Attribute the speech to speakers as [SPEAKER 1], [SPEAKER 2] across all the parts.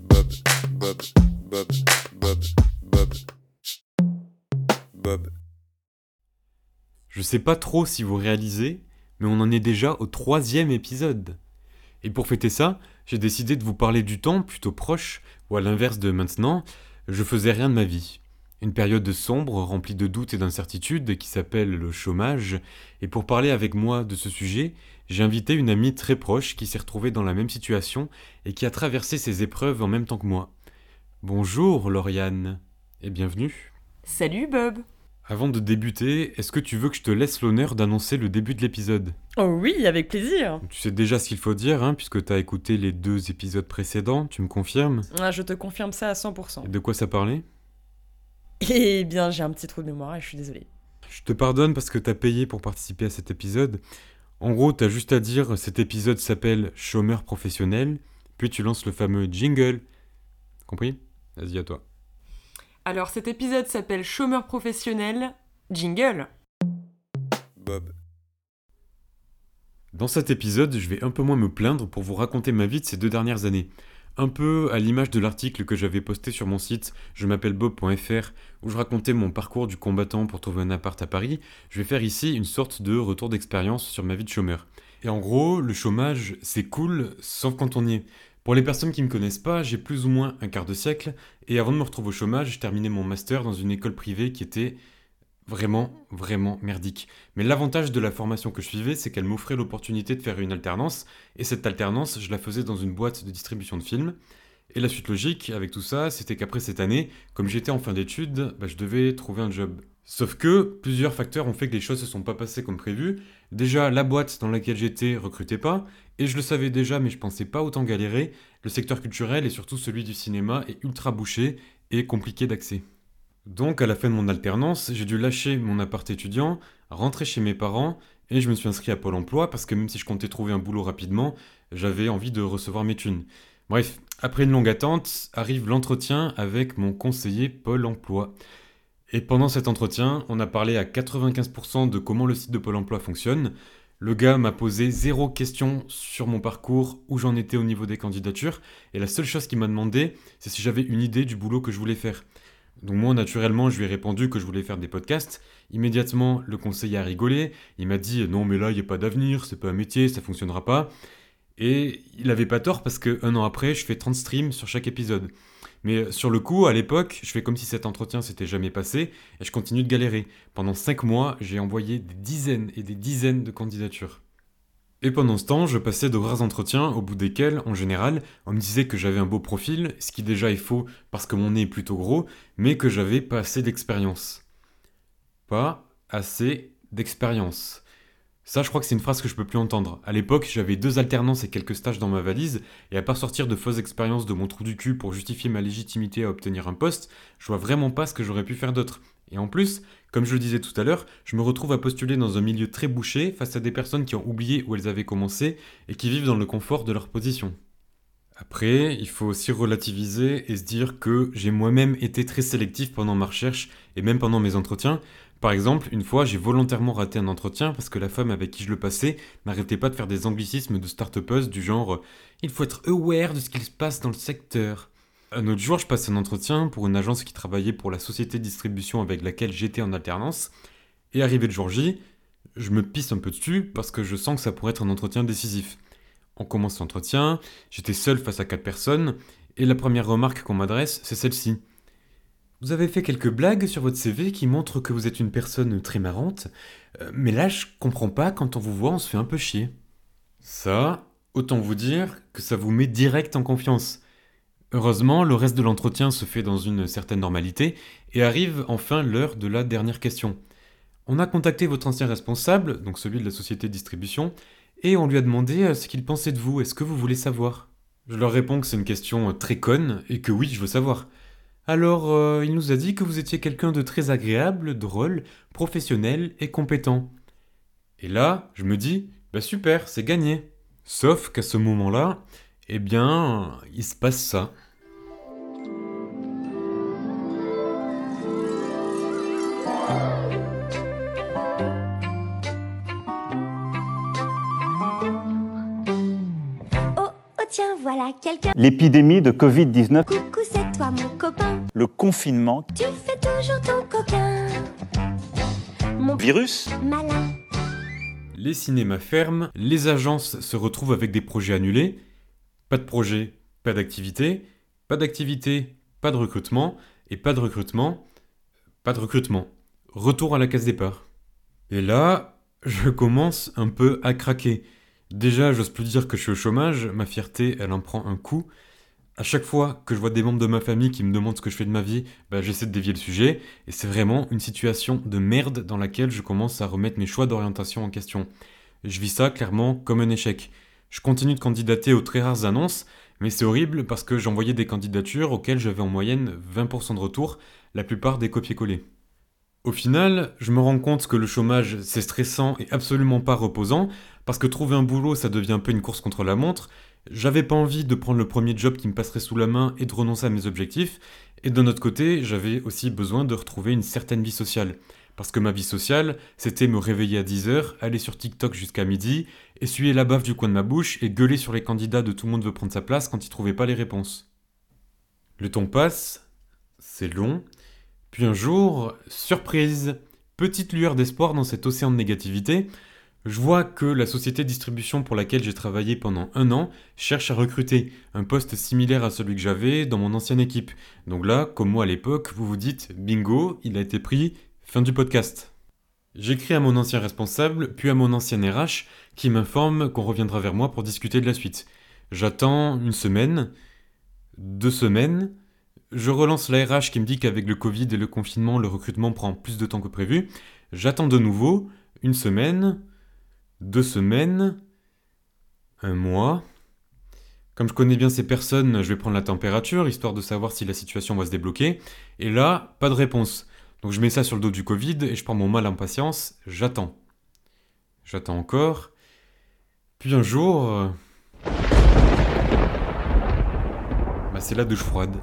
[SPEAKER 1] Bob, Bob, Bob, Bob, Bob, Bob, Bob.
[SPEAKER 2] Je sais pas trop si vous réalisez, mais on en est déjà au troisième épisode. Et pour fêter ça, j'ai décidé de vous parler du temps plutôt proche, ou à l'inverse de maintenant, je faisais rien de ma vie. Une période sombre, remplie de doutes et d'incertitudes, qui s'appelle le chômage. Et pour parler avec moi de ce sujet, j'ai invité une amie très proche qui s'est retrouvée dans la même situation et qui a traversé ces épreuves en même temps que moi. Bonjour Lauriane, et bienvenue.
[SPEAKER 3] Salut Bob
[SPEAKER 2] Avant de débuter, est-ce que tu veux que je te laisse l'honneur d'annoncer le début de l'épisode?
[SPEAKER 3] Oh oui, avec plaisir
[SPEAKER 2] Tu sais déjà ce qu'il faut dire, hein, puisque t'as écouté les deux épisodes précédents, tu me confirmes?
[SPEAKER 3] Ah, Je te confirme ça à 100%.
[SPEAKER 2] Et de quoi ça parlait?
[SPEAKER 3] Eh bien, j'ai un petit trou de mémoire et je suis désolée.
[SPEAKER 2] Je te pardonne parce que t'as payé pour participer à cet épisode. En gros, t'as juste à dire cet épisode s'appelle Chômeur professionnel, puis tu lances le fameux jingle. Compris? Vas-y à toi.
[SPEAKER 3] Alors cet épisode s'appelle Chômeur professionnel, jingle.
[SPEAKER 1] Bob,
[SPEAKER 2] Dans cet épisode, je vais un peu moins me plaindre pour vous raconter ma vie de ces deux dernières années. Un peu à l'image de l'article que j'avais posté sur mon site je m'appelle bob.fr où je racontais mon parcours du combattant pour trouver un appart à Paris, je vais faire ici une sorte de retour d'expérience sur ma vie de chômeur. Et en gros, le chômage, c'est cool, sauf quand on y est. Pour les personnes qui ne me connaissent pas, j'ai plus ou moins un quart de siècle, et avant de me retrouver au chômage, je terminais mon master dans une école privée qui était vraiment, vraiment merdique. Mais l'avantage de la formation que je suivais, c'est qu'elle m'offrait l'opportunité de faire une alternance, et cette alternance, je la faisais dans une boîte de distribution de films. Et la suite logique avec tout ça, c'était qu'après cette année, comme j'étais en fin d'études, bah, je devais trouver un job. Sauf que plusieurs facteurs ont fait que les choses se sont pas passées comme prévu. Déjà, la boîte dans laquelle j'étais recrutait pas, et je le savais déjà, mais je pensais pas autant galérer. Le secteur culturel et surtout celui du cinéma est ultra bouché et compliqué d'accès. Donc, à la fin de mon alternance, j'ai dû lâcher mon appart étudiant, rentrer chez mes parents, et je me suis inscrit à Pôle emploi parce que même si je comptais trouver un boulot rapidement, j'avais envie de recevoir mes thunes. Bref, après une longue attente, arrive l'entretien avec mon conseiller Pôle emploi. Et pendant cet entretien, on a parlé à 95% de comment le site de Pôle emploi fonctionne. Le gars m'a posé zéro question sur mon parcours, où j'en étais au niveau des candidatures, et la seule chose qu'il m'a demandé, c'est si j'avais une idée du boulot que je voulais faire. Donc moi, naturellement, je lui ai répondu que je voulais faire des podcasts. Immédiatement, le conseiller a rigolé. Il m'a dit non, mais là, il n'y a pas d'avenir, c'est pas un métier, ça fonctionnera pas. Et il avait pas tort parce que un an après, je fais 30 streams sur chaque épisode. Mais sur le coup, à l'époque, je fais comme si cet entretien s'était jamais passé et je continue de galérer. Pendant 5 mois, j'ai envoyé des dizaines et des dizaines de candidatures. Et pendant ce temps, je passais de rares entretiens au bout desquels, en général, on me disait que j'avais un beau profil, ce qui déjà est faux parce que mon nez est plutôt gros, mais que j'avais pas assez d'expérience. Pas assez d'expérience. Ça, je crois que c'est une phrase que je peux plus entendre. À l'époque, j'avais deux alternances et quelques stages dans ma valise, et à part sortir de fausses expériences de mon trou du cul pour justifier ma légitimité à obtenir un poste, je vois vraiment pas ce que j'aurais pu faire d'autre. Et en plus, comme je le disais tout à l'heure, je me retrouve à postuler dans un milieu très bouché face à des personnes qui ont oublié où elles avaient commencé et qui vivent dans le confort de leur position. Après, il faut aussi relativiser et se dire que j'ai moi-même été très sélectif pendant ma recherche et même pendant mes entretiens. Par exemple, une fois, j'ai volontairement raté un entretien parce que la femme avec qui je le passais n'arrêtait pas de faire des anglicismes de start du genre Il faut être aware de ce qu'il se passe dans le secteur. Un autre jour, je passe un entretien pour une agence qui travaillait pour la société de distribution avec laquelle j'étais en alternance. Et arrivé le jour J, je me pisse un peu dessus parce que je sens que ça pourrait être un entretien décisif. On commence l'entretien, j'étais seul face à quatre personnes, et la première remarque qu'on m'adresse, c'est celle-ci. Vous avez fait quelques blagues sur votre CV qui montrent que vous êtes une personne très marrante, euh, mais là je comprends pas, quand on vous voit, on se fait un peu chier. Ça, autant vous dire que ça vous met direct en confiance. Heureusement, le reste de l'entretien se fait dans une certaine normalité, et arrive enfin l'heure de la dernière question. On a contacté votre ancien responsable, donc celui de la société de distribution, et on lui a demandé euh, ce qu'il pensait de vous, est-ce que vous voulez savoir? Je leur réponds que c'est une question euh, très conne, et que oui, je veux savoir. Alors, euh, il nous a dit que vous étiez quelqu'un de très agréable, drôle, professionnel et compétent. Et là, je me dis, bah super, c'est gagné. Sauf qu'à ce moment-là, eh bien, il se passe ça.
[SPEAKER 4] Oh, oh tiens, voilà quelqu'un.
[SPEAKER 5] L'épidémie de Covid-19,
[SPEAKER 4] Coucou, c'est toi mon copain.
[SPEAKER 5] le confinement,
[SPEAKER 4] Tu fais toujours ton coquin. Mon
[SPEAKER 5] virus,
[SPEAKER 4] malin.
[SPEAKER 2] Les cinémas ferment, les agences se retrouvent avec des projets annulés. Pas de projet, pas d'activité. Pas d'activité, pas de recrutement. Et pas de recrutement, pas de recrutement. Retour à la case départ. Et là, je commence un peu à craquer. Déjà, j'ose plus dire que je suis au chômage, ma fierté, elle en prend un coup. À chaque fois que je vois des membres de ma famille qui me demandent ce que je fais de ma vie, bah, j'essaie de dévier le sujet, et c'est vraiment une situation de merde dans laquelle je commence à remettre mes choix d'orientation en question. Je vis ça clairement comme un échec. Je continue de candidater aux très rares annonces, mais c'est horrible parce que j'envoyais des candidatures auxquelles j'avais en moyenne 20% de retour, la plupart des copier-coller. Au final, je me rends compte que le chômage, c'est stressant et absolument pas reposant, parce que trouver un boulot, ça devient un peu une course contre la montre. J'avais pas envie de prendre le premier job qui me passerait sous la main et de renoncer à mes objectifs, et d'un autre côté, j'avais aussi besoin de retrouver une certaine vie sociale. Parce que ma vie sociale, c'était me réveiller à 10h, aller sur TikTok jusqu'à midi, essuyer la baffe du coin de ma bouche et gueuler sur les candidats de tout le monde veut prendre sa place quand ils trouvaient pas les réponses. Le temps passe, c'est long, puis un jour, surprise, petite lueur d'espoir dans cet océan de négativité, je vois que la société de distribution pour laquelle j'ai travaillé pendant un an cherche à recruter un poste similaire à celui que j'avais dans mon ancienne équipe. Donc là, comme moi à l'époque, vous vous dites bingo, il a été pris, fin du podcast. J'écris à mon ancien responsable, puis à mon ancien RH, qui m'informe qu'on reviendra vers moi pour discuter de la suite. J'attends une semaine, deux semaines, je relance la RH qui me dit qu'avec le Covid et le confinement, le recrutement prend plus de temps que prévu. J'attends de nouveau une semaine, deux semaines, un mois. Comme je connais bien ces personnes, je vais prendre la température, histoire de savoir si la situation va se débloquer. Et là, pas de réponse. Donc je mets ça sur le dos du Covid et je prends mon mal en patience, j'attends. J'attends encore. Puis un jour... euh, Bah c'est la douche froide.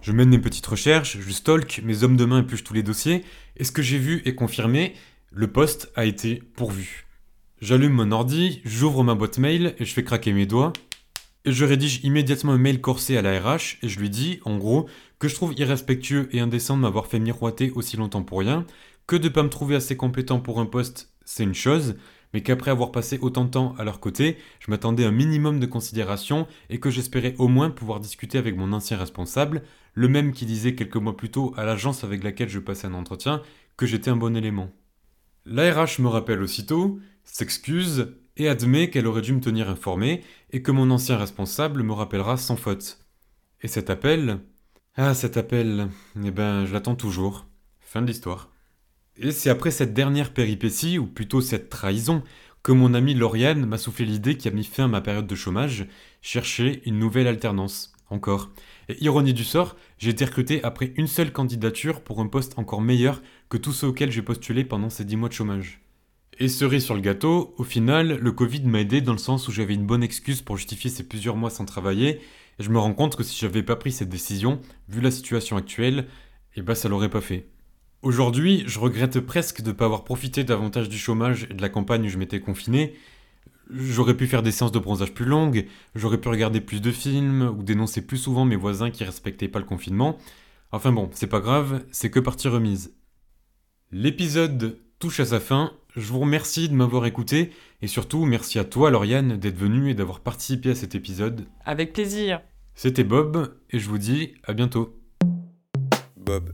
[SPEAKER 2] Je mène mes petites recherches, je stalk, mes hommes de main épluchent tous les dossiers, et ce que j'ai vu est confirmé, le poste a été pourvu. J'allume mon ordi, j'ouvre ma boîte mail et je fais craquer mes doigts. Et je rédige immédiatement un mail corsé à la RH et je lui dis, en gros, que je trouve irrespectueux et indécent de m'avoir fait miroiter aussi longtemps pour rien, que de pas me trouver assez compétent pour un poste, c'est une chose, mais qu'après avoir passé autant de temps à leur côté, je m'attendais un minimum de considération et que j'espérais au moins pouvoir discuter avec mon ancien responsable, le même qui disait quelques mois plus tôt à l'agence avec laquelle je passais un entretien que j'étais un bon élément. La RH me rappelle aussitôt, s'excuse et admet qu'elle aurait dû me tenir informé et que mon ancien responsable me rappellera sans faute. Et cet appel Ah, cet appel, eh ben, je l'attends toujours. Fin de l'histoire. Et c'est après cette dernière péripétie, ou plutôt cette trahison, que mon ami Lauriane m'a soufflé l'idée qui a mis fin à ma période de chômage, chercher une nouvelle alternance. Encore. Et ironie du sort, j'ai été recruté après une seule candidature pour un poste encore meilleur que tous ceux auxquels j'ai postulé pendant ces 10 mois de chômage. Et cerise sur le gâteau, au final, le Covid m'a aidé dans le sens où j'avais une bonne excuse pour justifier ces plusieurs mois sans travailler, et je me rends compte que si j'avais pas pris cette décision, vu la situation actuelle, eh ben ça l'aurait pas fait. Aujourd'hui, je regrette presque de ne pas avoir profité davantage du chômage et de la campagne où je m'étais confiné. J'aurais pu faire des séances de bronzage plus longues, j'aurais pu regarder plus de films ou dénoncer plus souvent mes voisins qui respectaient pas le confinement. Enfin bon, c'est pas grave, c'est que partie remise. L'épisode touche à sa fin, je vous remercie de m'avoir écouté et surtout merci à toi Lauriane d'être venue et d'avoir participé à cet épisode.
[SPEAKER 3] Avec plaisir.
[SPEAKER 2] C'était Bob et je vous dis à bientôt.
[SPEAKER 1] Bob